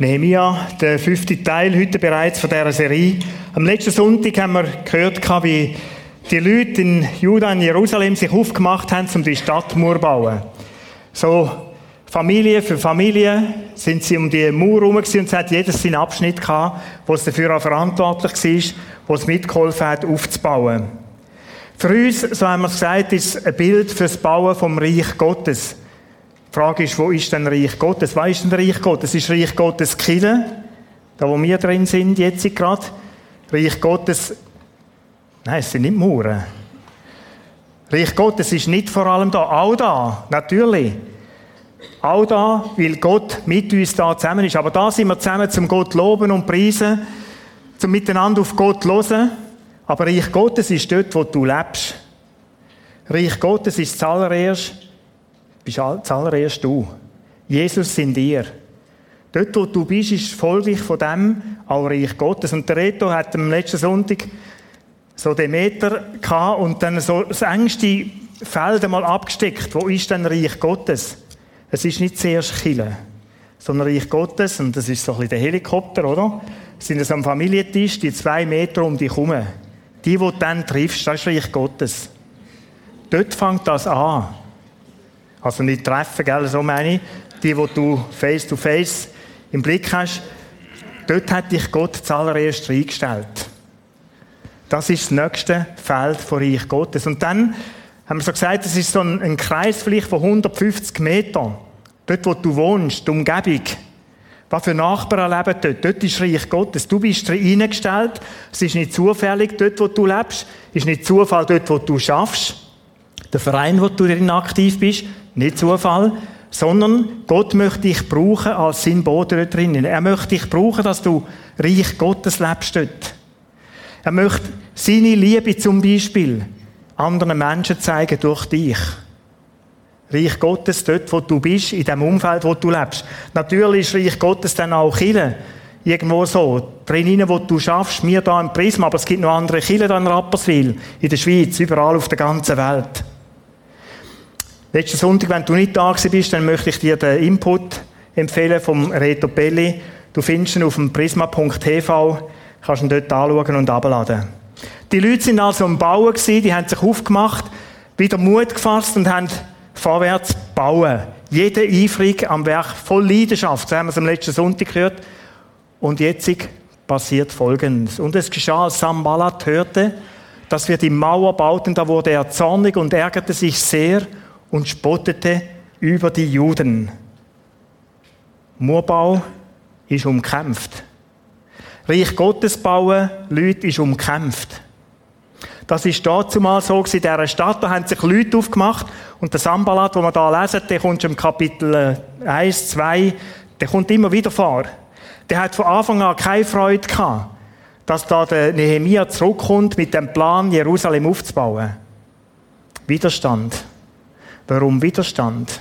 Nehemia, der fünfte Teil heute bereits von dieser Serie. Am letzten Sonntag haben wir gehört, wie die Leute in Juda und Jerusalem sich aufgemacht haben, um die Stadtmauer zu bauen. So, Familie für Familie sind sie um die Mauer herum und es hat jedes seinen Abschnitt gehabt, wo es dafür auch verantwortlich war, wo es mitgeholfen hat, aufzubauen. Für uns, so haben wir es gesagt, ist es ein Bild für das Bauen vom Reich Gottes. Die Frage ist, wo ist denn Reich Gottes? Was ist denn Reich Gottes? Ist Reich Gottes Kille, da wo wir drin sind, jetzt gerade? Reich Gottes, nein, es sind nicht Mauern. Reich Gottes ist nicht vor allem da, auch da, natürlich. Auch da, weil Gott mit uns da zusammen ist. Aber da sind wir zusammen zum Gott loben und preisen, zum miteinander auf Gott hören. Aber Reich Gottes ist dort, wo du lebst. Reich Gottes ist zuallererst bist zuallererst du. Jesus in dir. Dort, wo du bist, ist folglich von dem auch Reich Gottes. Und der Reto hat am letzten Sonntag so den Meter gehabt und dann so das engste Feld einmal abgesteckt. Wo ist denn Reich Gottes? Es ist nicht zuerst Chile, sondern Reich Gottes, und das ist so ein bisschen der Helikopter, oder? Es sind es am Familientisch, die zwei Meter um dich herum. Die, die du dann triffst, das ist Reich Gottes. Dort fängt das an. Also nicht treffen, gell, so meine ich. Die, die du face to face im Blick hast. Dort hat dich Gott zuallererst reingestellt. Das ist das nächste Feld von Reich Gottes. Und dann haben wir so gesagt, es ist so ein, ein Kreis vielleicht von 150 Metern. Dort, wo du wohnst, die Umgebung. Was für Nachbarn leben dort? Dort ist Reich Gottes. Du bist reingestellt. Es ist nicht zufällig dort, wo du lebst. Es ist nicht Zufall dort, wo du schaffst. Der Verein, wo du drin aktiv bist. Nicht Zufall, sondern Gott möchte dich brauchen als sein drinnen. Er möchte dich brauchen, dass du Reich Gottes lebst dort. Er möchte seine Liebe zum Beispiel anderen Menschen zeigen durch dich. Reich Gottes dort, wo du bist, in dem Umfeld, wo du lebst. Natürlich ist Reich Gottes dann auch Chile. Irgendwo so, drinnen, wo du schaffst, mir da im Prisma, aber es gibt noch andere Chile da in Rapperswil, in der Schweiz, überall auf der ganzen Welt. Letzten Sonntag, wenn du nicht da bist, dann möchte ich dir den Input empfehlen vom Reto Belli. Du findest ihn auf dem prisma.tv, kannst ihn dort anschauen und abladen. Die Leute sind also am Bauen gewesen, die haben sich aufgemacht, wieder Mut gefasst und haben vorwärts bauen. Jeder eifrig am Werk, voll Leidenschaft. So haben wir es am letzten Sonntag gehört. Und jetzt passiert Folgendes. Und es geschah, als Sambalat hörte, dass wir die Mauer bauten, da wurde er zornig und ärgerte sich sehr und spottete über die Juden. Murbau ist umkämpft. Reich Gottes bauen, Leute, ist umkämpft. Das ist dazumal so in dieser Stadt. Da haben sich Leute aufgemacht. Und der Sambalat, den wir da lesen, der kommt schon im Kapitel 1, 2, der kommt immer wieder vor. Der hat von Anfang an keine Freude gehabt, dass da der Nehemia zurückkommt mit dem Plan, Jerusalem aufzubauen. Widerstand. Warum Widerstand?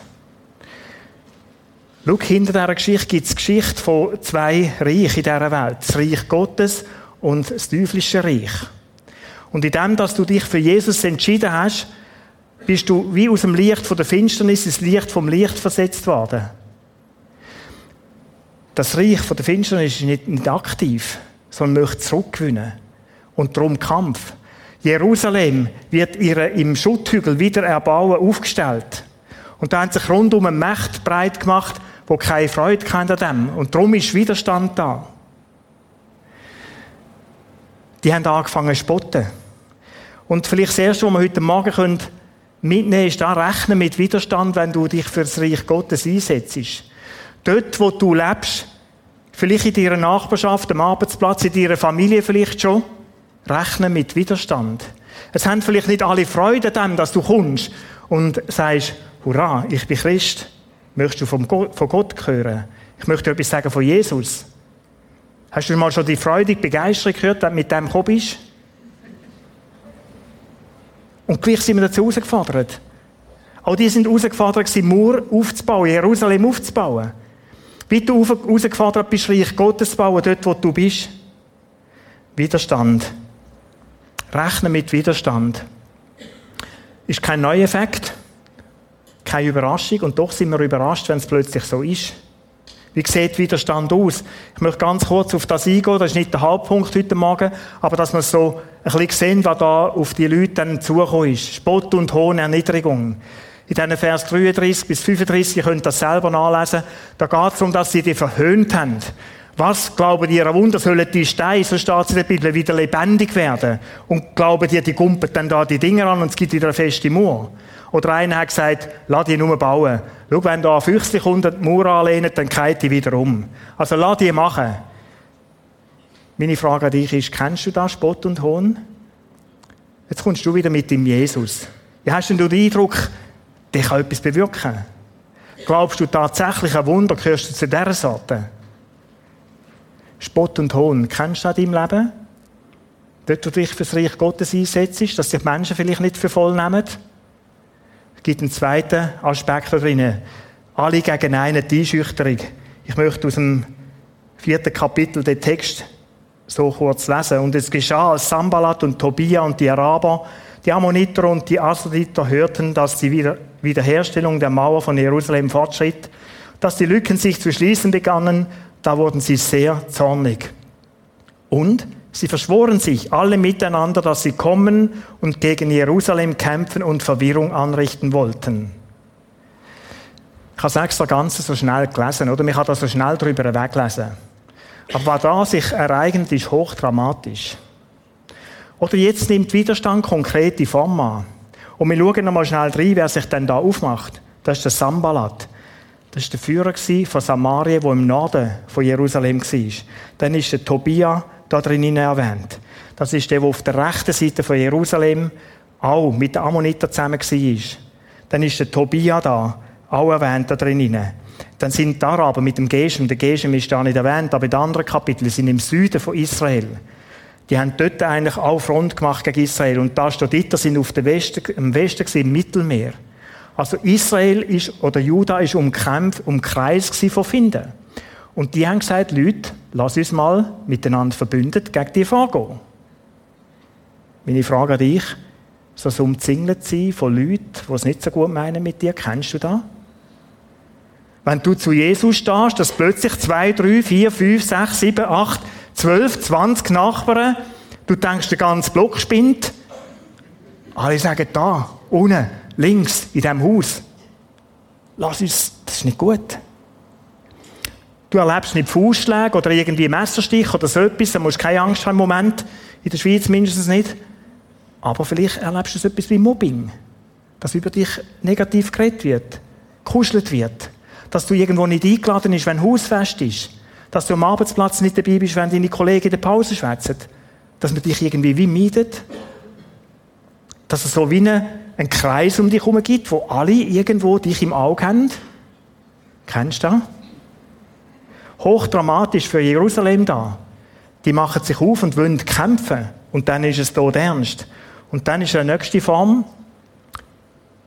Schau, hinter dieser Geschichte gibt es Geschichte von zwei Reichen in dieser Welt. Das Reich Gottes und das teuflische Reich. Und in dem, dass du dich für Jesus entschieden hast, bist du wie aus dem Licht von der Finsternis ins Licht vom Licht versetzt worden. Das Reich von der Finsternis ist nicht, nicht aktiv, sondern möchte zurückgewinnen. Und darum Kampf. Jerusalem wird ihre im Schutthügel wieder erbauen, aufgestellt. Und da haben sich rundum eine Macht breit gemacht, wo keine Freude an dem. Und darum ist Widerstand da. Die haben angefangen zu spotten. Und vielleicht das Erste, was wir heute Morgen können mitnehmen ist da rechnen mit Widerstand, wenn du dich für das Reich Gottes einsetzt. Dort, wo du lebst, vielleicht in deiner Nachbarschaft, am Arbeitsplatz, in deiner Familie vielleicht schon, rechnen mit Widerstand. Es haben vielleicht nicht alle Freude an dem, dass du kommst und sagst, hurra, ich bin Christ. Möchtest du von Gott, von Gott hören? Ich möchte etwas sagen von Jesus. Hast du mal schon die freudige Begeisterung gehört, dass du mit dem gekommen bist? Und gleich sind wir dazu herausgefordert. Auch die sind herausgefordert, Mauer aufzubauen, Jerusalem aufzubauen. Wie du herausgefordert bist, Reich Gottes zu bauen, dort, wo du bist. Widerstand. Rechnen mit Widerstand. Ist kein neuer Effekt, keine Überraschung und doch sind wir überrascht, wenn es plötzlich so ist. Wie sieht Widerstand aus? Ich möchte ganz kurz auf das eingehen, das ist nicht der Hauptpunkt heute Morgen, aber dass wir so ein bisschen sehen, was da auf die Leute dann zugekommen ist. Spott und Hohn, Erniedrigung. In diesen Vers 33 bis 35, ihr könnt das selber nachlesen, da geht es darum, dass sie die verhöhnt haben. Was glauben ihr, ein Wunder, sollen die Steine, so steht es in der Bibel, wieder lebendig werden? Und glauben die, die gumpen dann da die Dinger an und es gibt wieder eine feste Mauer? Oder einer hat gesagt, lass die nur bauen. Schau, wenn da Füchse kommt und die Mauer anlehnt, dann kehrt die wieder um. Also lass die machen. Meine Frage an dich ist, kennst du da Spott und Hohn? Jetzt kommst du wieder mit dem Jesus. Ja, hast du den Eindruck, der kann etwas bewirken? Glaubst du tatsächlich ein Wunder, gehörst du zu dieser Sorte? Spott und Hohn, kennst du das in deinem Leben? Dort, wo du dich für das Reich Gottes einsetzt, dass sich Menschen vielleicht nicht für voll nehmen? Es gibt einen zweiten Aspekt da drin. Alle gegen einen, die Einschüchterung. Ich möchte aus dem vierten Kapitel den Text so kurz lesen. Und es geschah, als Sambalat und Tobia und die Araber, die Ammoniter und die Asoditer hörten, dass die Wiederherstellung der Mauer von Jerusalem fortschritt, dass die Lücken sich zu schließen begannen, da wurden sie sehr zornig. Und sie verschworen sich alle miteinander, dass sie kommen und gegen Jerusalem kämpfen und Verwirrung anrichten wollten. Ich habe das Ganze so schnell gelesen, oder? Man kann da so schnell drüber weglesen. Aber was da sich ereignet, ist hochdramatisch. Oder jetzt nimmt Widerstand konkrete Form an. Und wir schauen nochmal schnell rein, wer sich denn da aufmacht. Das ist der Sambalat. Das war der Führer von Samaria, der im Norden von Jerusalem war. Dann ist der Tobia da drinnen erwähnt. Das ist der, der auf der rechten Seite von Jerusalem auch mit den Ammonitern zusammen war. Dann ist der Tobia da, auch erwähnt da drinnen. Dann sind die Araber mit dem Geshem, der Geshem ist da nicht erwähnt, aber in anderen Kapiteln sind im Süden von Israel. Die haben dort eigentlich auch Front gemacht gegen Israel. Und da steht dort, sind auf dem Westen, im Westen im Mittelmeer. Also Israel ist, oder Juda ist umkämpft, umkreist von Finden. Und die haben gesagt, Leute, lass uns mal miteinander verbündet gegen die vorgehen. Meine Frage an dich, so ein umzingelt sein von Leuten, die es nicht so gut meinen mit dir, kennst du das? Wenn du zu Jesus stehst, dass plötzlich zwei, drei, vier, fünf, sechs, sieben, acht, zwölf, zwanzig Nachbarn, du denkst, der ganze Block spinnt. Alle sagen da, unten, links, in diesem Haus. Lass uns, das ist nicht gut. Du erlebst nicht Fußschläge oder irgendwie Messerstich oder so etwas, da musst du keine Angst haben im Moment. In der Schweiz mindestens nicht. Aber vielleicht erlebst du so etwas wie Mobbing. Dass über dich negativ geredet wird, gekuschelt wird. Dass du irgendwo nicht eingeladen bist, wenn Hausfest ist. Dass du am Arbeitsplatz nicht dabei bist, wenn deine Kollegen in der Pause schwätzen. Dass man dich irgendwie wie meidet. Dass es so wie eine einen Kreis um dich herum gibt, wo alle irgendwo dich im Auge haben. Kennst du das? Hochdramatisch für Jerusalem da. Die machen sich auf und wollen kämpfen. Und dann ist es dort ernst. Und dann ist eine nächste Form.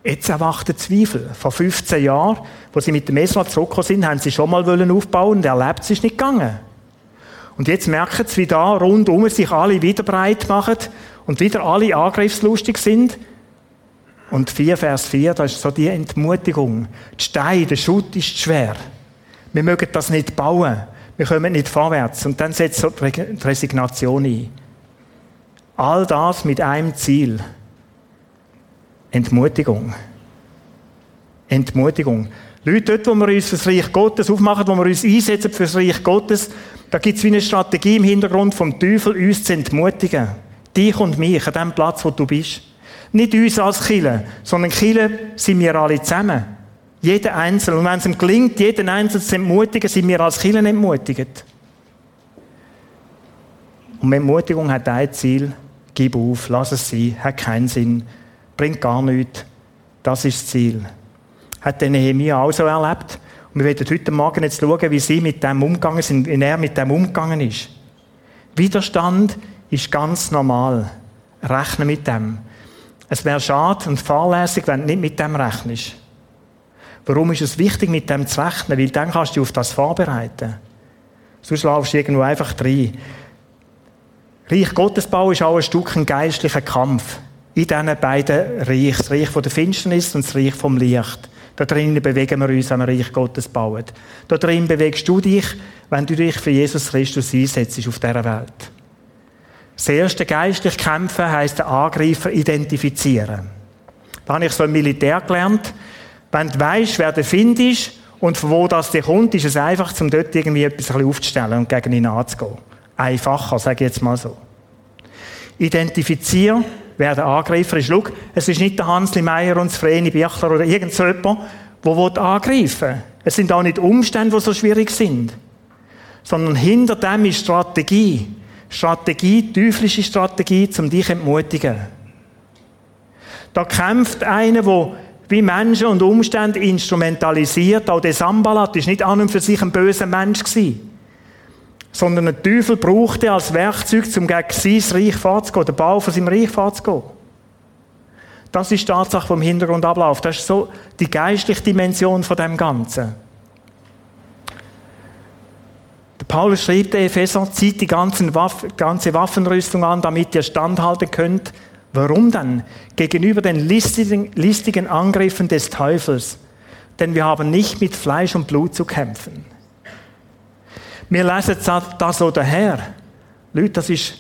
Jetzt erwacht der Zweifel. Vor 15 Jahren, wo sie mit dem Esra zurückgekommen sind, haben sie schon mal aufbauen und erlebt, es ist nicht gegangen. Und jetzt merken sie, wie da rundum sich alle wieder breit machen und wieder alle angriffslustig sind. Und 4, Vers 4, das ist so die Entmutigung. Die Steine, der Schutt ist schwer. Wir mögen das nicht bauen. Wir kommen nicht vorwärts. Und dann setzt so die Resignation ein. All das mit einem Ziel. Entmutigung. Entmutigung. Leute, dort, wo wir uns für das Reich Gottes aufmachen, wo wir uns einsetzen für das Reich Gottes, da gibt es wie eine Strategie im Hintergrund vom Teufel, uns zu entmutigen. Dich und mich an dem Platz, wo du bist. Nicht uns als Kille, sondern Kille sind wir alle zusammen. Jeder Einzelne. Und wenn es ihm gelingt, jeden Einzelnen zu entmutigen, sind wir als Kille entmutigt. Und Entmutigung hat ein Ziel. Gib auf, lass es sein, hat keinen Sinn, bringt gar nichts. Das ist das Ziel. Hat der Nehemiah auch so erlebt. Und wir werden heute Morgen jetzt schauen, wie sie mit dem umgegangen sind, wie er mit dem umgegangen ist. Widerstand ist ganz normal. Rechne mit dem. Es wäre schade und fahrlässig, wenn du nicht mit dem rechnest. Warum ist es wichtig, mit dem zu rechnen? Weil dann kannst du dich auf das vorbereiten. Sonst laufst du irgendwo einfach rein. Reich Gottesbau ist auch ein Stück ein geistlicher Kampf. In diesen beiden Reich. Das Reich der Finsternis und das Reich vom Licht. Da drinnen bewegen wir uns, wenn wir Reich Gottes bauen. Da drin bewegst du dich, wenn du dich für Jesus Christus einsetzt auf dieser Welt. Das erste geistlich kämpfen heisst den Angreifer identifizieren. Da habe ich so im Militär gelernt. Wenn du weißt, wer der Find ist und von wo das dir kommt, ist es einfach, um dort irgendwie etwas aufzustellen und gegen ihn anzugehen. Einfacher, sage ich jetzt mal so. Identifizieren, wer der Angreifer ist. Schau, es ist nicht der Hansli Meier und das Vreni Birchler oder irgend so jemand, der angreifen will. Es sind auch nicht Umstände, die so schwierig sind. Sondern hinter dem ist Strategie. Strategie, teuflische Strategie, um dich zu entmutigen. Da kämpft einer, der wie Menschen und Umstände instrumentalisiert. Auch der Sambalat ist nicht an und für sich ein böser Mensch gewesen. Sondern der Teufel brauchte als Werkzeug, um gegen sein Reich vorzugehen, den Bau von seinem Reich vorzugehen. Das ist die Tatsache vom Hintergrundablauf. Das ist so die geistliche Dimension von dem Ganzen. Der Paulus schreibt der Epheser, zieht die ganze Waffenrüstung an, damit ihr standhalten könnt Warum dann? Gegenüber den listigen, listigen Angriffen des Teufels. Denn wir haben nicht mit Fleisch und Blut zu kämpfen. Wir lesen das so daher. Leute, das ist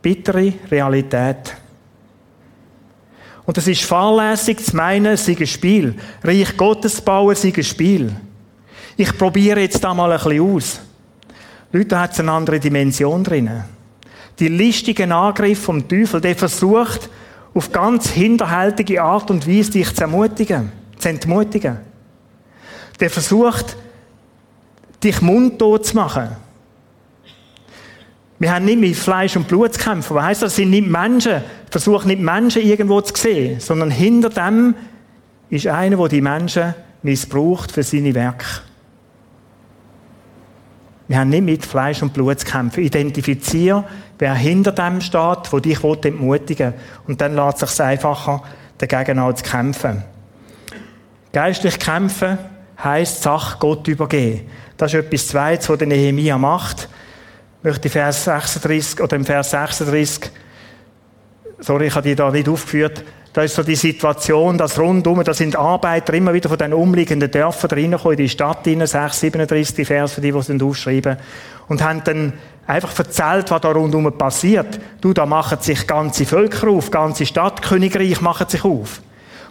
bittere Realität. Und es ist fahrlässig zu meinen, es sei ein Spiel. Reich Gottes bauen, sei ein Spiel. Ich probiere jetzt da mal ein bisschen aus. Leute, hat es eine andere Dimension drinnen die listigen Angriffe vom Teufel, der versucht, auf ganz hinterhältige Art und Weise dich zu ermutigen, zu entmutigen. Der versucht, dich mundtot zu machen. Wir haben nicht mit Fleisch und Blut zu kämpfen. Was heisst das? sind nicht Menschen, versuchen nicht Menschen irgendwo zu sehen, sondern hinter dem ist einer, der die Menschen missbraucht für seine Werke. Wir haben nicht mit Fleisch und Blut zu kämpfen. Identifiziere, wer hinter dem steht, wo dich entmutigen will. Und dann lässt es sich einfacher, dagegen auch zu kämpfen. Geistlich kämpfen heisst Sache Gott übergeben. Das ist etwas Zweites, was der Nehemiah macht. Ich möchte Vers 36, oder im Vers 36, sorry, ich habe die da nicht aufgeführt, da ist so die Situation, dass rundum, da sind Arbeiter immer wieder von den umliegenden Dörfern reingekommen, in die Stadt rein, 6, 37 Vers für die, die es aufschreiben. Und haben dann einfach erzählt, was da rundum passiert. Du, da machen sich ganze Völker auf, ganze Stadtkönigreich machen sich auf.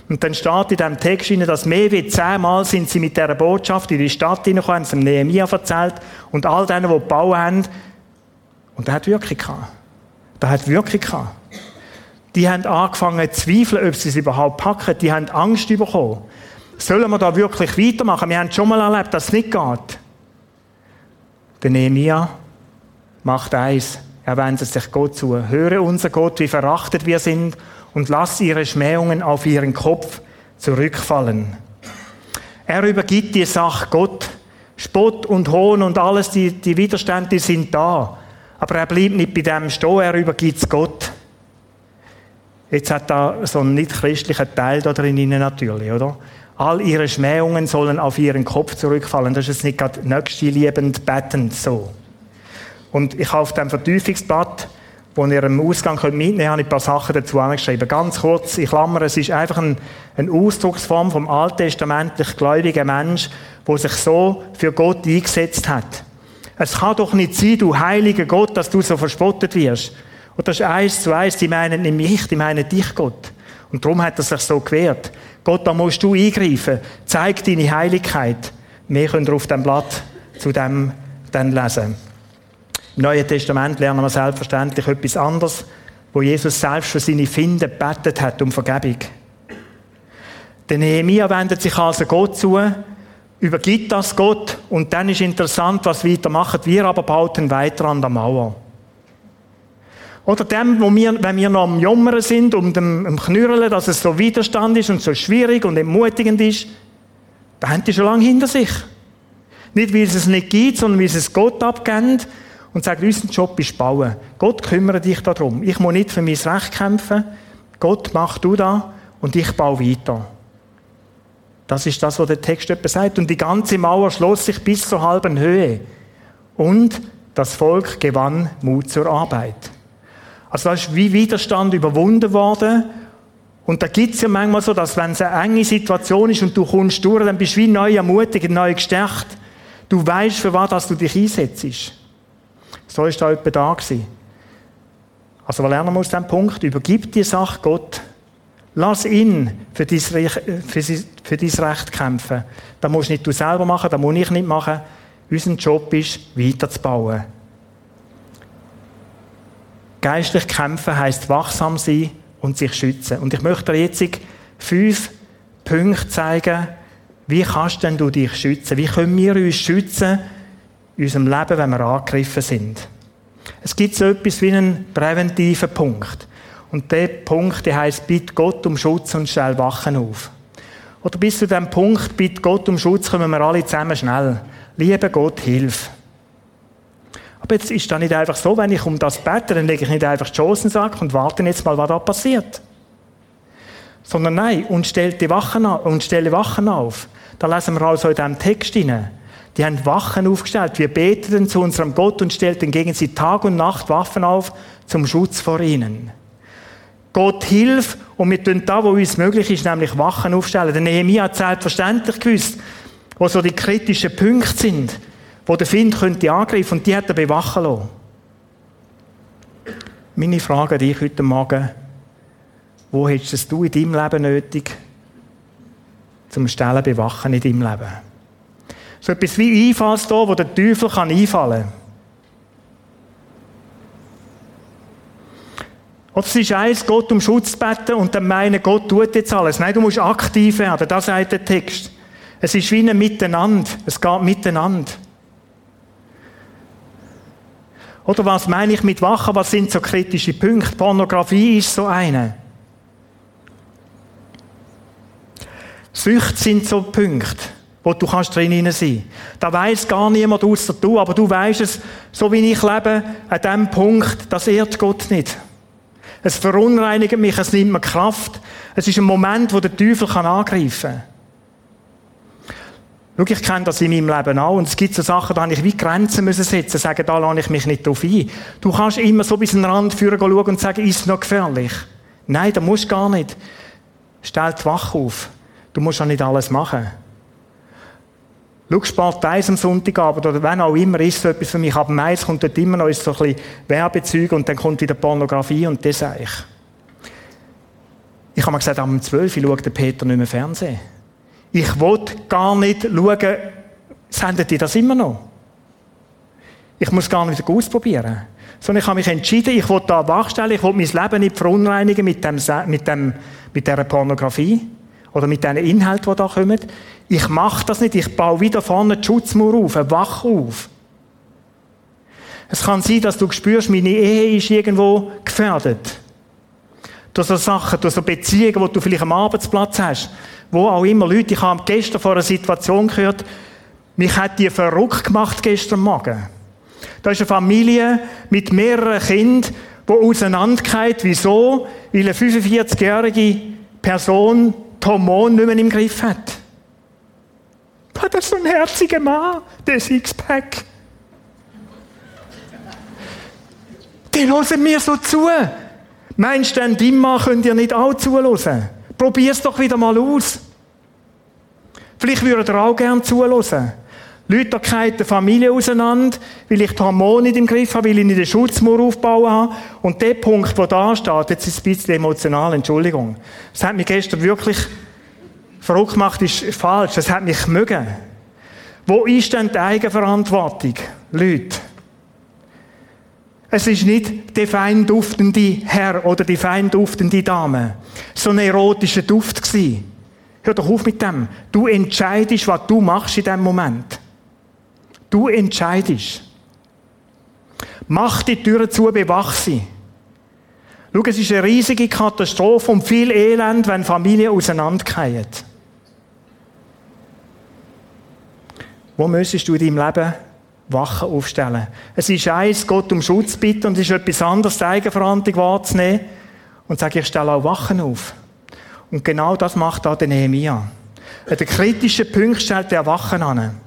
Und dann steht in diesem Text rein, dass mehr als zehnmal sind sie mit dieser Botschaft in die Stadt reingekommen, haben es dem Nehemiah erzählt und all denen, die gebaut haben. Und der hat Wirkung gehabt. Der hat Wirkung gehabt die haben angefangen zu zweifeln, ob sie es überhaupt packen. Die haben Angst bekommen. Sollen wir da wirklich weitermachen? Wir haben schon mal erlebt, dass es nicht geht. Der Nehemiah macht eins. Er wendet sich Gott zu. Höre unser Gott, wie verachtet wir sind und lass ihre Schmähungen auf ihren Kopf zurückfallen. Er übergibt die Sache Gott. Spott und Hohn und alles, die, die Widerstände sind da. Aber er bleibt nicht bei dem stehen, er übergibt es Gott. Jetzt hat da so einen nicht-christlichen Teil da drin natürlich, oder? All ihre Schmähungen sollen auf ihren Kopf zurückfallen. Das ist jetzt nicht gerade nächstliebend bettend so. Und ich habe auf dem Vertiefungsblatt, wo ihr im Ausgang könnt mitnehmen könnt, ein paar Sachen dazu angeschrieben. Ganz kurz, ich klammer, es ist einfach ein, eine Ausdrucksform vom alttestamentlich gläubigen Mensch, der sich so für Gott eingesetzt hat. Es kann doch nicht sein, du heiliger Gott, dass du so verspottet wirst. Und das ist eins zu eins, die meinen nicht mich, die meinen dich, Gott. Und darum hat er sich so gewehrt. Gott, da musst du eingreifen. Zeig deine Heiligkeit. Wir können auf dem Blatt zu dem dann lesen. Im Neuen Testament lernen wir selbstverständlich etwas anderes, wo Jesus selbst für seine Finde bettet hat um Vergebung. Der Nehemiah wendet sich also Gott zu, übergibt das Gott und dann ist interessant, was weiter machen. Wir aber bauten weiter an der Mauer. Oder dem, wo wir, wenn wir noch am Jummern sind, um dem, am Knürreln, dass es so Widerstand ist und so schwierig und entmutigend ist, da haben die schon lange hinter sich. Nicht, weil es es nicht gibt, sondern weil sie es Gott abgeben und sagen, unser Job ist bauen. Gott kümmere dich darum. Ich muss nicht für mein Recht kämpfen. Gott, mach du da und ich baue weiter. Das ist das, was der Text etwa sagt. Und die ganze Mauer schloss sich bis zur halben Höhe. Und das Volk gewann Mut zur Arbeit. Also da ist wie Widerstand überwunden worden Und da gibt's ja manchmal so, dass wenn es eine enge Situation ist und du kommst durch, dann bist du wie neu ermutigt, neu gestärkt. Du weißt, für was du dich einsetzt. So ist da jemand da gewesen. Also, was lernen wir aus diesem Punkt? Übergib die Sache Gott. Lass ihn für dein, für, für dein Recht kämpfen. Das musst nicht du selber machen, das muss ich nicht machen. Unser Job ist, weiterzubauen. Geistlich kämpfen heisst wachsam sein und sich schützen. Und ich möchte dir jetzt fünf Punkte zeigen, wie kannst denn du dich schützen? Wie können wir uns schützen in unserem Leben, wenn wir angegriffen sind? Es gibt so etwas wie einen präventiven Punkt. Und der Punkt, der heißt, bitte Gott um Schutz und stell Wachen auf. Oder bis zu dem Punkt, bitte Gott um Schutz, kommen wir alle zusammen schnell. Liebe Gott, hilf. Aber jetzt ist das nicht einfach so, wenn ich um das bete, dann lege ich nicht einfach die Chancen Chancen und warte jetzt mal, was da passiert. Sondern nein, und stelle die Wachen, und stelle Wachen auf. Da lesen wir also in diesem Text hinein. Die haben Wachen aufgestellt. Wir beteten zu unserem Gott und stellten gegen sie Tag und Nacht Waffen auf zum Schutz vor ihnen. Gott hilf und wir tun da, wo uns möglich ist, nämlich Wachen aufstellen. Der Nehemiah hat selbstverständlich gewusst, wo so die kritischen Punkte sind, wo der Find könnte angreifen und die hat er bewachen lassen. Meine Frage an dich heute Morgen, wo hättest du in deinem Leben nötig, zum Stellen bewachen in deinem Leben? So etwas wie Einfallstor, wo der Teufel kann einfallen kann. Oder es ist eins, Gott um Schutz beten und dann meinen, Gott tut jetzt alles. Nein, du musst aktiv werden. Das sagt der Text. Es ist wie ein Miteinander. Es geht miteinander. Oder was meine ich mit Wachen? Was sind so kritische Punkte? Pornografie ist so eine. Süchte sind so Punkte, wo du kannst drin sein. Da weiß gar niemand außer du, aber du weißt es, so wie ich lebe, an diesem Punkt, das ehrt Gott nicht. Es verunreinigt mich, es nimmt mir Kraft. Es ist ein Moment, wo der Teufel angreifen kann. Schau, ich kenne das in meinem Leben auch. Und es gibt so Sachen, da habe ich wie Grenzen müssen setzen, sagen, da lade ich mich nicht drauf ein. Du kannst immer so bis an den Rand führen schauen und sagen, ist es noch gefährlich? Nein, da musst du gar nicht. Stell die Wache auf. Du musst ja nicht alles machen. Schau, Sport 1 am Sonntagabend oder wenn auch immer, ist so etwas für mich. Aber meist kommt dort immer noch so ein bisschen Werbezeug und dann kommt wieder Pornografie und das sage ich. Ich habe mir gesagt, am 12 Uhr schaut der Peter nicht mehr Fernsehen. Ich wollte gar nicht schauen, sendet ihr das immer noch? Ich muss gar nicht ausprobieren. Sondern ich habe mich entschieden, ich wollte da wachstellen, ich wollte mein Leben nicht verunreinigen mit, dem, mit, dem, mit dieser Pornografie oder mit diesen Inhalten, die da kommen. Ich mache das nicht. Ich baue wieder vorne eine Schutzmauer auf, eine Wache auf. Es kann sein, dass du spürst, meine Ehe ist irgendwo gefährdet. Durch so Sachen, durch so Beziehungen, die du vielleicht am Arbeitsplatz hast. Wo auch immer Leute, ich habe gestern vor einer Situation gehört, mich hat die verrückt gemacht gestern Morgen. Da ist eine Familie mit mehreren Kindern, die auseinandergeht. Wieso? Weil eine 45-jährige Person die Hormone nicht mehr im Griff hat. Das ist so ein herziger Mann, der Sixpack. Die hören mir so zu. Meinst du denn, dein Mann könnt ihr nicht auch zuhören? Probier's doch wieder mal aus. Vielleicht würdet ihr auch gerne zuhören. Leute gehen die Familie auseinander, weil ich die Hormone nicht im Griff habe, weil ich nicht den Schutzmauer aufbauen habe. Und der Punkt, der da steht, jetzt ist es ein bisschen emotional, Entschuldigung. Das hat mich gestern wirklich verrückt gemacht, ist falsch. Das hat mich mögen. Wo ist denn die Eigenverantwortung? Leute. Es ist nicht der fein duftende Herr oder die fein duftende Dame. So ein erotischer Duft gewesen. Hör doch auf mit dem. Du entscheidest, was du machst in dem Moment. Du entscheidest. Mach die Türen zu, bewach sie. Schau, es ist eine riesige Katastrophe und viel Elend, wenn Familien auseinandergehen. Wo müsstest du in deinem Leben Wachen aufstellen? Es ist eins, Gott um Schutz bitten und es ist etwas anderes, die Eigenverantwortung wahrzunehmen und sagen, ich stelle auch Wachen auf. Und genau das macht da der Nehemiah. An den kritischen Punkt stellt er Wachen an.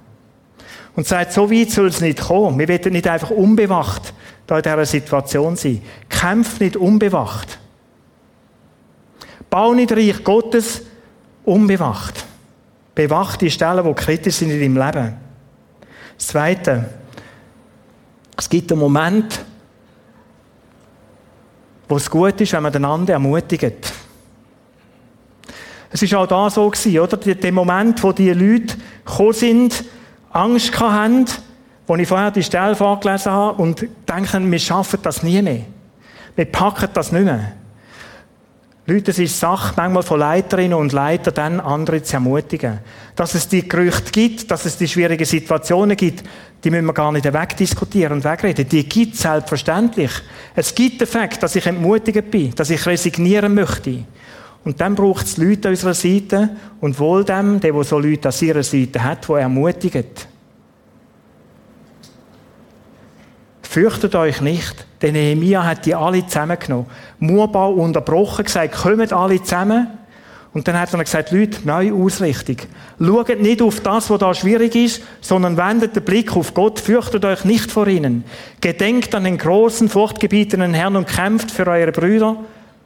Und sagt, so weit soll es nicht kommen. Wir werden nicht einfach unbewacht da in dieser Situation sein. Kämpf nicht unbewacht. Bau nicht Reich Gottes unbewacht. Bewacht die Stellen, die kritisch sind in deinem Leben. Das Zweite. Es gibt einen Moment, wo es gut ist, wenn man den anderen ermutigt. Es ist auch da so gewesen, oder? Der Moment, wo die Leute gekommen sind, Angst hatten, wo ich vorher die Stelle vorgelesen habe und denken, wir schaffen das nie mehr. Wir packen das nicht mehr. Leute, es ist Sache manchmal von Leiterinnen und Leitern, dann andere zu ermutigen. Dass es die Gerüchte gibt, dass es die schwierigen Situationen gibt, die müssen wir gar nicht wegdiskutieren und wegreden. Die gibt es selbstverständlich. Es gibt den Fakt, dass ich entmutigt bin, dass ich resignieren möchte. Und dann braucht es Leute an unserer Seite und wohl dem, der, so Leute an ihrer Seite hat, die ermutigen. Fürchtet euch nicht, denn Nehemiah hat die alle zusammengenommen. Murbau unterbrochen, gesagt, kommt alle zusammen. Und dann hat er gesagt, Leute, neue Ausrichtung. Schaut nicht auf das, was da schwierig ist, sondern wendet den Blick auf Gott, fürchtet euch nicht vor ihnen. Gedenkt an den großen, fortgebietenen Herrn und kämpft für eure Brüder,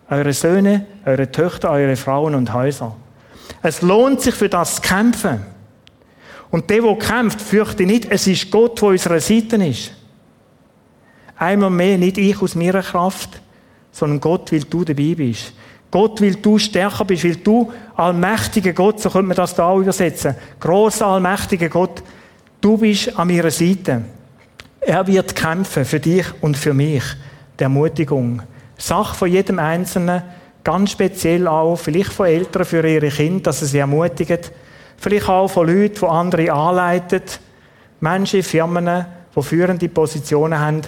eure Söhne, eure Töchter, eure Frauen und Häuser. Es lohnt sich für das zu kämpfen. Und der, der kämpft, fürchte nicht, es ist Gott, der unserer Seite ist. Einmal mehr, nicht ich aus meiner Kraft, sondern Gott, weil du dabei bist. Gott, weil du stärker bist, weil du allmächtiger Gott, so könnte man das da auch übersetzen, grosser, allmächtiger Gott, du bist an meiner Seite. Er wird kämpfen für dich und für mich. Der Ermutigung. Sache von jedem Einzelnen, ganz speziell auch, vielleicht von Eltern für ihre Kinder, dass sie sie ermutigen. Vielleicht auch von Leuten, die andere anleiten. Menschen, Firmen, die führende Positionen haben,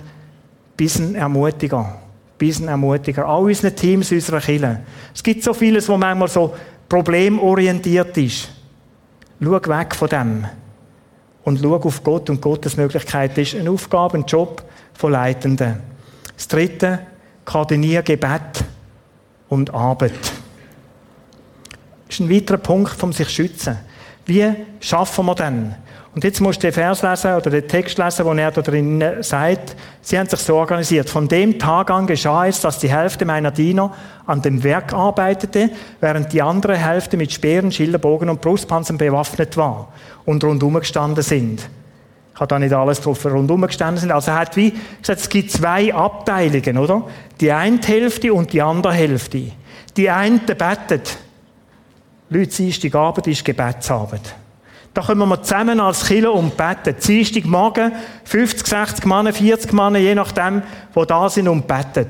bisschen Ermutiger. Bisschen Ermutiger. All unsere Teams, unsere Kirche. Es gibt so vieles, wo manchmal so problemorientiert ist. Schau weg von dem. Und schau auf Gott und Gottes Möglichkeit ist eine Aufgabe, ein Job von Leitenden. Das dritte, koordiniere Gebet und Arbeit. Das ist ein weiterer Punkt vom sich schützen. Wie schaffen wir denn? Und jetzt musst du den Vers lesen oder den Text lesen, wo er da drin sagt, sie haben sich so organisiert. Von dem Tag an geschah es, dass die Hälfte meiner Diener an dem Werk arbeitete, während die andere Hälfte mit Speeren, Schilderbogen und Brustpanzern bewaffnet war und rundum gestanden sind. Ich habe da nicht alles drauf, rundum gestanden sind. Also er hat wie gesagt, es gibt zwei Abteilungen, oder? Die eine Hälfte und die andere Hälfte. Die eine betet. Leute, die Arbeit ist Gebetsarbeit. Da kommen wir zusammen als Killer und beten. Dienstag Morgen, 50, 60 Mann, 40 Mann, je nachdem, wo da sind und beten.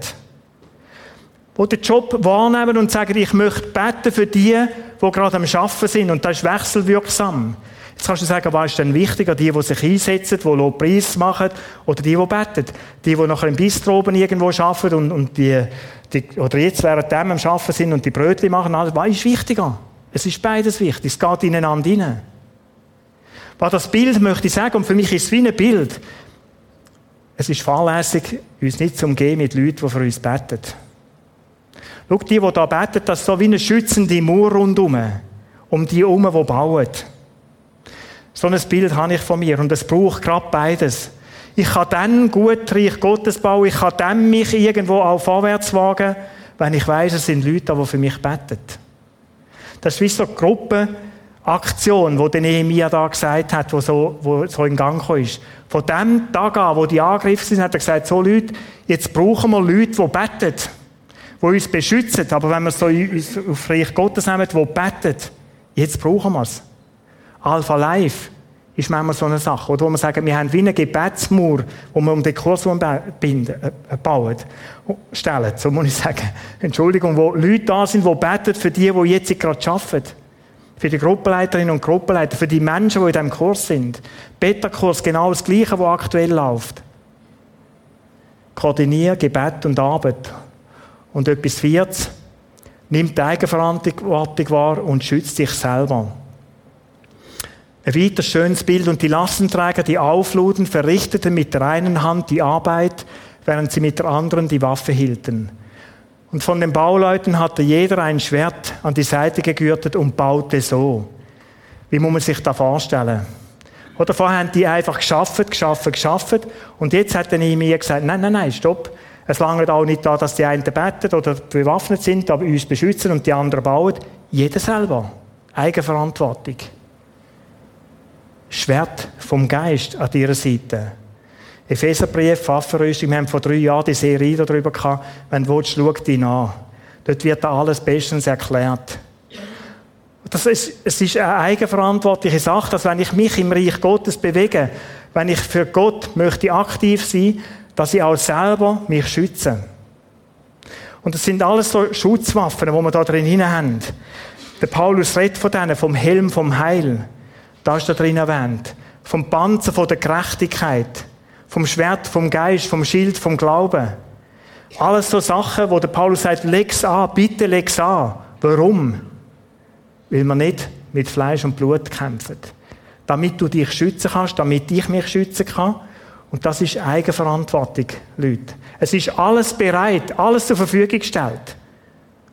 Wo den Job wahrnehmen und sagen, ich möchte beten für die, die gerade am Arbeiten sind. Und das ist wechselwirksam. Jetzt kannst du sagen, was ist denn wichtiger? Die, die sich einsetzen, die Lobpreis machen, oder die, die beten? Die, die nachher im Bistro oben irgendwo arbeiten und, und die, die, oder jetzt während dem am Arbeiten sind und die Brötchen machen. Was ist wichtiger? Es ist beides wichtig. Es geht ineinander rein. Was das Bild möchte ich sagen, und für mich ist es wie ein Bild. Es ist fahrlässig, uns nicht zu umgehen mit Leuten, die für uns beten. Schau, die, die da beten, das ist so wie eine schützende Mauer rundherum. Um die herum, die bauen. So ein Bild habe ich von mir. Und es braucht gerade beides. Ich kann dann gut Reich Gottes bauen, ich kann dann mich irgendwo auch vorwärts wagen, wenn ich weiß, es sind Leute, die für mich beten. Das ist wie so eine Gruppe, Aktion, wo der Nehemiah da gesagt hat, wo so, wo so in Gang gekommen ist. Von dem Tag an, wo die Angriffe sind, hat er gesagt, so Leute, jetzt brauchen wir Leute, die beten, die uns beschützen. Aber wenn wir so auf Reich Gottes nehmen, die beten, jetzt brauchen wir es. Alpha Life ist manchmal so eine Sache, oder wo wir sagen, wir haben wie eine Gebetsmauer, wo wir um den Kurs binden, äh, bauen, stellen, so muss ich sagen. Entschuldigung, wo Leute da sind, die beten für die, die jetzt gerade arbeiten für die Gruppenleiterinnen und Gruppenleiter, für die Menschen, die in diesem Kurs sind. Beta-Kurs genau das Gleiche, was aktuell läuft. Koordinier Gebet und Arbeit. Und etwas Viertes, nimm die Eigenverantwortung wahr und schützt dich selber. Ein weiteres schönes Bild. Und die Lastenträger, die aufluden, verrichteten mit der einen Hand die Arbeit, während sie mit der anderen die Waffe hielten. Und von den Bauleuten hatte jeder ein Schwert an die Seite gegürtet und baute so. Wie muss man sich da vorstellen? Oder vorher haben die einfach geschafft, geschafft, geschafft. Und jetzt hat der mir gesagt, nein, nein, nein, stopp. Es langt auch nicht da, dass die einen beten oder bewaffnet sind, aber uns beschützen und die anderen bauen. Jeder selber. Eigenverantwortung. Schwert vom Geist an ihrer Seite. Epheserbrief, Waffenrüstung, wir haben vor drei Jahren die Serie darüber gehabt. Wenn du willst, schau dich an. Dort wird alles bestens erklärt. Das ist, es ist eine eigenverantwortliche Sache, dass wenn ich mich im Reich Gottes bewege, wenn ich für Gott möchte aktiv sein, dass ich auch selber mich schütze. Und das sind alles so Schutzwaffen, die wir da drin haben. Der Paulus redet von denen, vom Helm vom Heil. Da ist da drin erwähnt. Vom Panzer von der Gerechtigkeit. Vom Schwert, vom Geist, vom Schild, vom Glauben. Alles so Sachen, wo der Paulus sagt, leg's an, bitte leg's an. Warum? Weil man nicht mit Fleisch und Blut kämpft. Damit du dich schützen kannst, damit ich mich schützen kann. Und das ist Eigenverantwortung, Leute. Es ist alles bereit, alles zur Verfügung gestellt.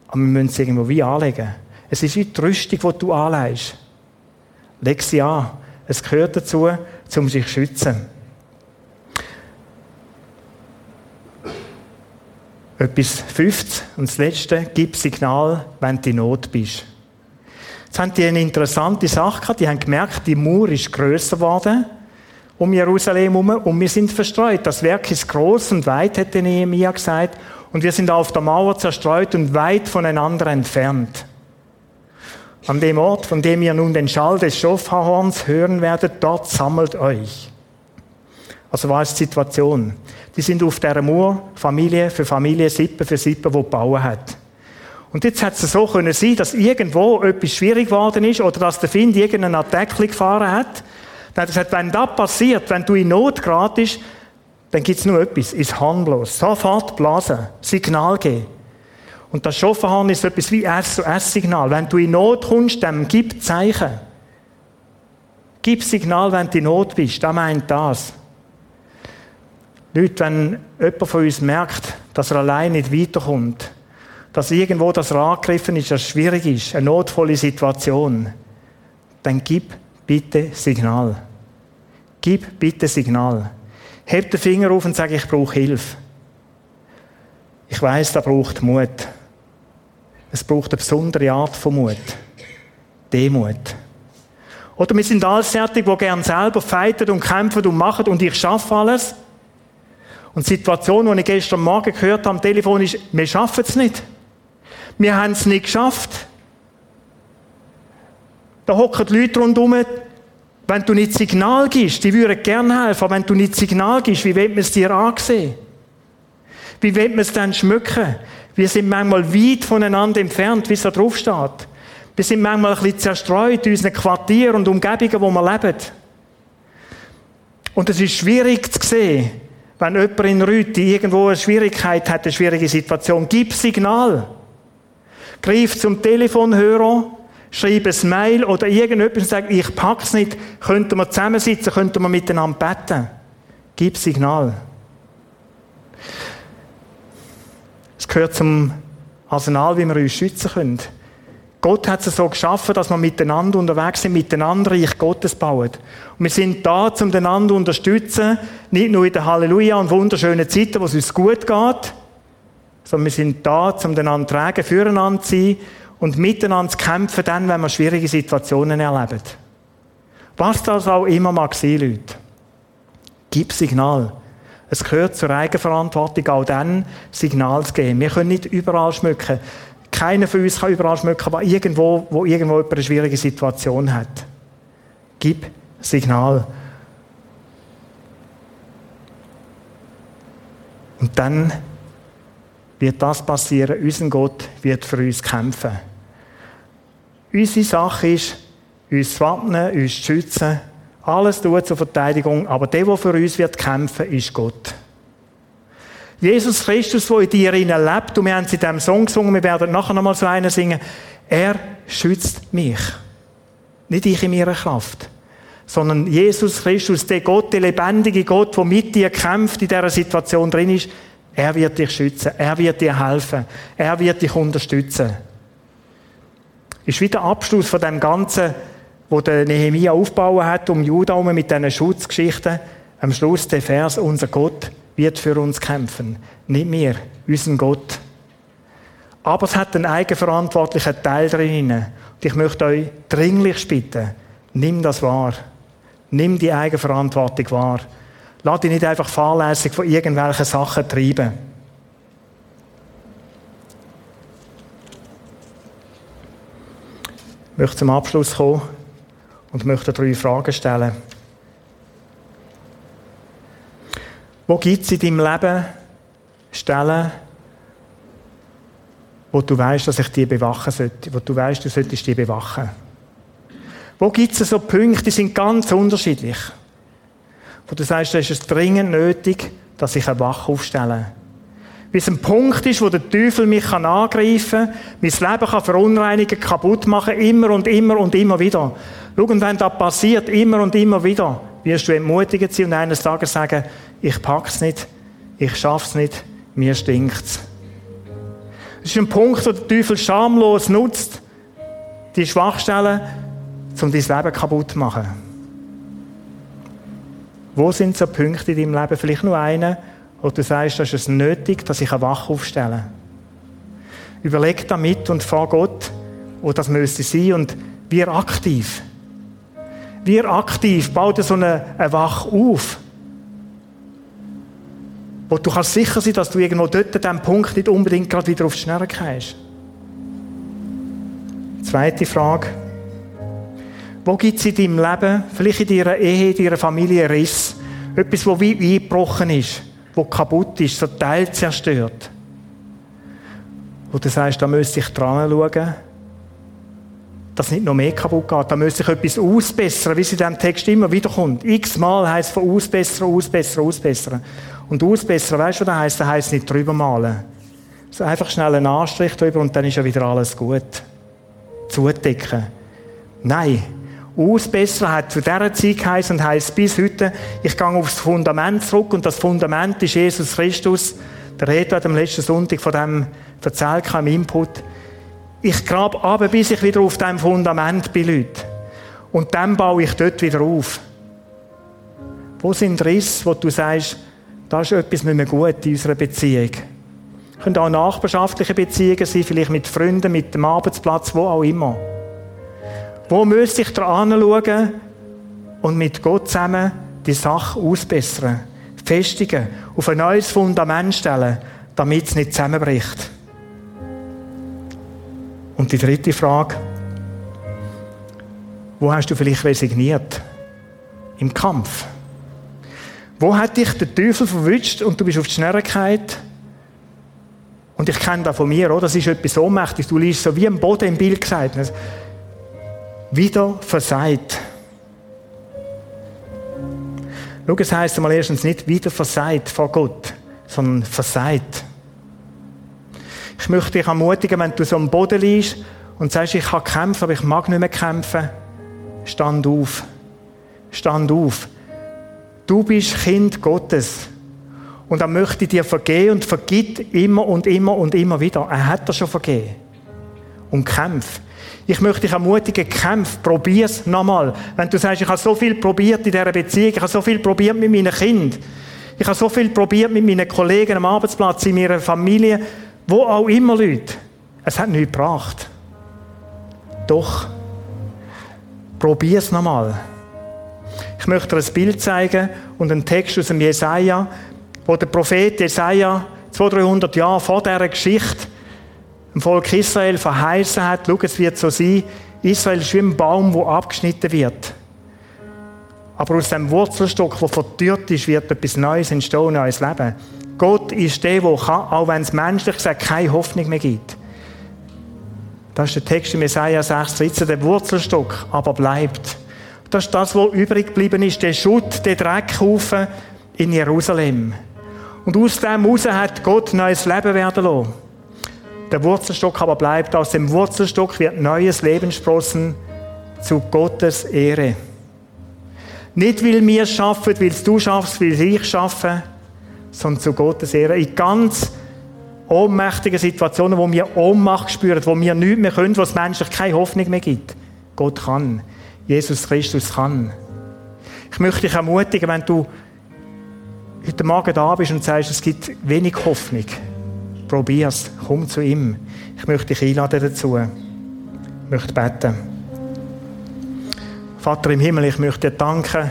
Aber wir müssen es irgendwo wie anlegen. Es ist wie die Rüstung, die du anlegst. Leg sie an. Es gehört dazu, um sich zu schützen. Etwas fünftes und das letzte, gib Signal, wenn du in Not bist. Jetzt haben die eine interessante Sache gehabt. Die haben gemerkt, die Mauer ist grösser geworden um Jerusalem herum und wir sind verstreut. Das Werk ist groß und weit, hätte Nehemiah gesagt. Und wir sind auf der Mauer zerstreut und weit voneinander entfernt. An dem Ort, von dem ihr nun den Schall des Schofahorns hören werdet, dort sammelt euch. Also war es die Situation. Die sind auf der Mauer, Familie für Familie, Sippe für Sippe, wo bauen hat. Und jetzt hat es so können sein, dass irgendwo etwas schwierig geworden ist oder dass der Find irgendeinen Attack gefahren hat. Dann hat gesagt, wenn das passiert, wenn du in Not geratest, dann gibt es nur etwas, ist harmlos. Sofort blasen, Signal geben. Und das Schofenhorn ist etwas wie SOS-Signal. Wenn du in Not kommst, dann gib Zeichen. Gib Signal, wenn du in Not bist. Das meint das. Leute, wenn jemand von uns merkt, dass er allein nicht weiterkommt, dass irgendwo das Rad gegriffen ist, das schwierig ist, eine notvolle Situation, dann gib bitte Signal. Gib bitte Signal. Heb den Finger auf und sag, ich brauche Hilfe. Ich weiß, da braucht Mut. Es braucht eine besondere Art von Mut. Demut. Oder wir sind allsärtig, die gern selber fighten und kämpfen und machen und ich schaffe alles. Und die Situation, die ich gestern Morgen gehört habe am Telefon, ist, wir schaffen es nicht. Wir haben es nicht geschafft. Da hocken die Leute rundherum, wenn du nicht Signal gibst, die würden gerne helfen, aber wenn du nicht Signal gibst, wie wird man es dir ansehen? Wie wird man es dann schmücken? Wir sind manchmal weit voneinander entfernt, wie es da drauf steht. Wir sind manchmal ein bisschen zerstreut in unseren Quartieren und Umgebungen, wo wir leben. Und es ist schwierig zu sehen, wenn jemand in Rüti irgendwo eine Schwierigkeit hat, eine schwierige Situation. Gib Signal. Greif zum Telefonhörer, schreib ein Mail oder irgendjemand und sag, ich pack's nicht, könnten wir zusammensitzen, könnten wir miteinander beten. Gib Signal. Es gehört zum Arsenal, wie wir uns schützen können. Gott hat es so geschaffen, dass wir miteinander unterwegs sind, miteinander Reich Gottes bauen. Und wir sind da, um einander zu unterstützen, nicht nur in der Halleluja und wunderschönen Zeiten, wo es uns gut geht, sondern wir sind da, um einander zu tragen, füreinander zu sein und miteinander zu kämpfen, dann, wenn wir schwierige Situationen erleben. Was das auch immer mag sein, Leute. Gib Signal. Es gehört zur Eigenverantwortung, auch dann Signal zu geben. Wir können nicht überall schmücken. Keiner von uns kann überall schmücken, aber irgendwo, wo irgendwo jemand eine schwierige Situation hat. Gib Signal. Und dann wird das passieren. Unser Gott wird für uns kämpfen. Unsere Sache ist, uns zu wappnen, uns zu schützen, alles tun zur Verteidigung, aber der, der für uns wird kämpfen, ist Gott. Jesus Christus, der in dir lebt, und wir haben es in diesem Song gesungen, wir werden nachher nochmal so einen singen, er schützt mich. Nicht ich in meiner Kraft, sondern Jesus Christus, der Gott, der lebendige Gott, der mit dir kämpft, in dieser Situation drin ist, er wird dich schützen, er wird dir helfen, er wird dich unterstützen. Ist wieder Abschluss von dem Ganzen, wo der Nehemia aufbauen hat, um Juda herum mit diesen Schutzgeschichten. Am Schluss der Vers, unser Gott wird für uns kämpfen. Nicht wir, unseren Gott. Aber es hat einen eigenverantwortlichen Teil drin. Und ich möchte euch dringlich bitten, nimm das wahr. Nimm die Eigenverantwortung wahr. Lass dich nicht einfach fahrlässig von irgendwelchen Sachen treiben. Ich möchte zum Abschluss kommen und möchte drei Fragen stellen. Wo gibt es in deinem Leben Stellen, wo du weißt, dass ich die bewachen sollte, wo du weißt, du solltest die bewachen? Wo gibt es so Punkte, die sind ganz unterschiedlich, wo du sagst, da ist es dringend nötig, dass ich eine Wache aufstelle. Wie es ein Punkt ist, wo der Teufel mich angreifen kann, mein Leben kann verunreinigen, kaputt machen, immer und immer und immer wieder. Schau, und wenn das passiert, immer und immer wieder, wirst du entmutigt sein und eines Tages sagen, ich pack's nicht, ich schaff's nicht, mir stinkt's. Es ist ein Punkt, wo der Teufel schamlos nutzt, die Schwachstellen, um dein Leben kaputt zu machen. Wo sind so Punkte in deinem Leben? Vielleicht nur eine, wo du sagst, das ist es nötig, dass ich eine Wache aufstelle. Überleg damit und fahr Gott, wo das müsste sein und wir aktiv. Wir aktiv, bau dir so eine, eine Wache auf. Wo du kannst sicher sein, dass du irgendwo dort an diesem Punkt nicht unbedingt gerade wieder auf die Schnelle gehst. Zweite Frage. Wo gibt es in deinem Leben, vielleicht in deiner Ehe, in deiner Familie Riss, etwas, wo wie eingebrochen ist, wo kaputt ist, so Teil zerstört? Wo du sagst, da müsste ich dran schauen, dass nicht noch mehr kaputt geht. Da müsste ich etwas ausbessern, wie es in diesem Text immer wieder kommt. X-mal heisst von ausbessern, ausbessern, ausbessern. Und ausbessern, weißt du, was das heisst? Das heisst nicht drüber malen. Also einfach schnell einen Anstrich drüber und dann ist ja wieder alles gut. Zudecken. Nein. Ausbessern hat zu dieser Zeit geheißen und heisst bis heute, ich gehe aufs Fundament zurück und das Fundament ist Jesus Christus. Der Reto hat am letzten Sonntag von dem erzählt im Input. Ich grabe ab, bis ich wieder auf dem Fundament bin, Leute. Und dann baue ich dort wieder auf. Wo sind Risse, wo du sagst, da ist etwas nicht mehr gut in unserer Beziehung? Können auch nachbarschaftliche Beziehungen sein, vielleicht mit Freunden, mit dem Arbeitsplatz, wo auch immer. Wo müsste ich dran schauen und mit Gott zusammen die Sache ausbessern, festigen, auf ein neues Fundament stellen, damit es nicht zusammenbricht? Und die dritte Frage, wo hast du vielleicht resigniert? Im Kampf. Wo hat dich der Teufel verwünscht und du bist auf die Schnelligkeit? Und ich kenne das von mir, oder? Das ist etwas ohnmächtiges. Du liest so wie am Boden im Bild gesagt wieder versagt. Schau, es heisst einmal erstens nicht wieder versagt vor Gott, sondern versagt. Ich möchte dich ermutigen, wenn du so am Boden liegst und sagst, ich kann kämpfen, aber ich mag nicht mehr kämpfen, stand auf. Stand auf. Du bist Kind Gottes. Und er möchte dir vergehen und vergibt immer und immer und immer wieder. Er hat dir schon vergeben. Und kämpf. Ich möchte dich ermutigen, kämpf, probier's nochmal. Wenn du sagst, ich habe so viel probiert in dieser Beziehung, ich habe so viel probiert mit meinen Kindern, ich habe so viel probiert mit meinen Kollegen am Arbeitsplatz, in meiner Familie, wo auch immer, Leute. Es hat nichts gebracht. Doch, probier's nochmal. Ich möchte dir ein Bild zeigen und einen Text aus dem Jesaja, wo der Prophet Jesaja 200, 300 Jahre vor dieser Geschichte dem Volk Israel verheißen hat, schau, es wird so sein, Israel ist wie ein Baum, der abgeschnitten wird. Aber aus dem Wurzelstock, der vertürt ist, wird etwas Neues entstehen, neues Leben. Gott ist der, der kann, auch wenn es menschlich gesagt keine Hoffnung mehr gibt. Das ist der Text in Jesaja 6, 13, der Wurzelstock aber bleibt. Das ist das, was übrig geblieben ist, der Schutt, der Dreckhaufen in Jerusalem. Und aus dem heraus hat Gott neues Leben werden lassen. Der Wurzelstock aber bleibt. Aus dem Wurzelstock wird neues Leben sprossen zu Gottes Ehre. Nicht, weil wir es schaffen, weil du schaffst, weil ich schaffe, sondern zu Gottes Ehre. In ganz ohnmächtigen Situationen, wo wir Ohnmacht spüren, wo wir nichts mehr können, wo es menschlich keine Hoffnung mehr gibt. Gott kann. Jesus Christus kann. Ich möchte dich ermutigen, wenn du heute Morgen da bist und sagst, es gibt wenig Hoffnung, probier's, komm zu ihm. Ich möchte dich einladen dazu. Ich möchte beten. Vater im Himmel, ich möchte dir danken,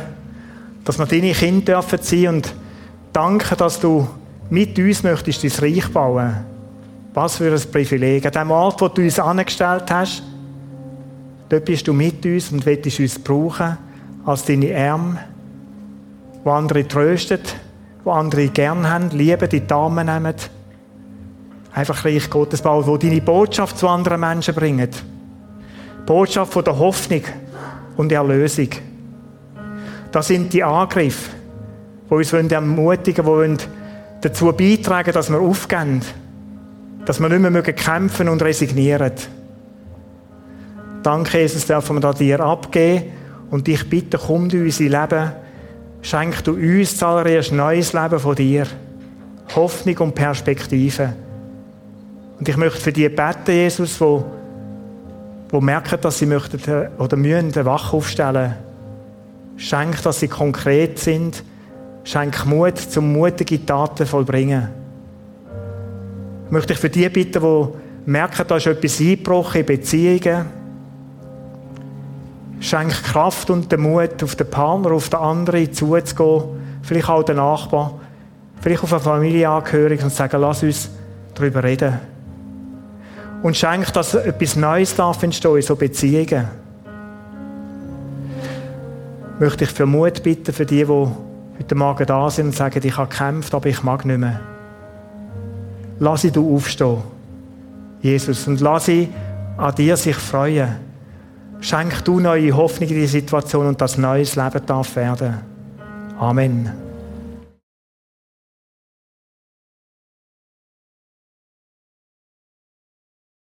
dass wir deine Kinder dürfen sein und danke, dass du mit uns möchtest dein Reich bauen. Was für ein Privileg. An dem Ort, wo du uns angestellt hast, dort bist du mit uns und willst uns brauchen als deine Arme, wo andere tröstet, wo andere gern haben, lieben, die Damen nehmen. Einfach Reich Gottes bauen, wo deine Botschaft zu anderen Menschen bringt. Botschaft von der Hoffnung und Erlösung. Das sind die Angriffe, die uns ermutigen wollen, die dazu beitragen, dass wir aufgehen, dass wir nicht mehr kämpfen und resignieren. Danke, Jesus, dürfen wir dir abgeben und dich bitten, komm in unser Leben, schenk du uns zuallererst neues Leben von dir, Hoffnung und Perspektive. Und ich möchte für die beten, Jesus, wo, wo merken, dass sie möchten oder müssen Wach aufstellen. Schenk, dass sie konkret sind. Schenk Mut, zum mutige Taten vollbringen. Ich möchte ich für die bitten, die merken, da ist etwas eingebrochen in Beziehungen, Schenk Kraft und den Mut, auf den Partner, auf den anderen zuzugehen, vielleicht auch den Nachbarn, vielleicht auf eine Familienangehörige und sagen, lass uns darüber reden. Und schenk, dass etwas Neues darf entstehen in so Beziehungen. Möchte ich für Mut bitten, für die, die heute Morgen da sind und sagen, ich habe gekämpft, aber ich mag nicht mehr. Lass sie du aufstehen, Jesus, und lass sie an dir sich freuen. Schenk du neue Hoffnung in die Situation und das neues Leben darf werden. Amen.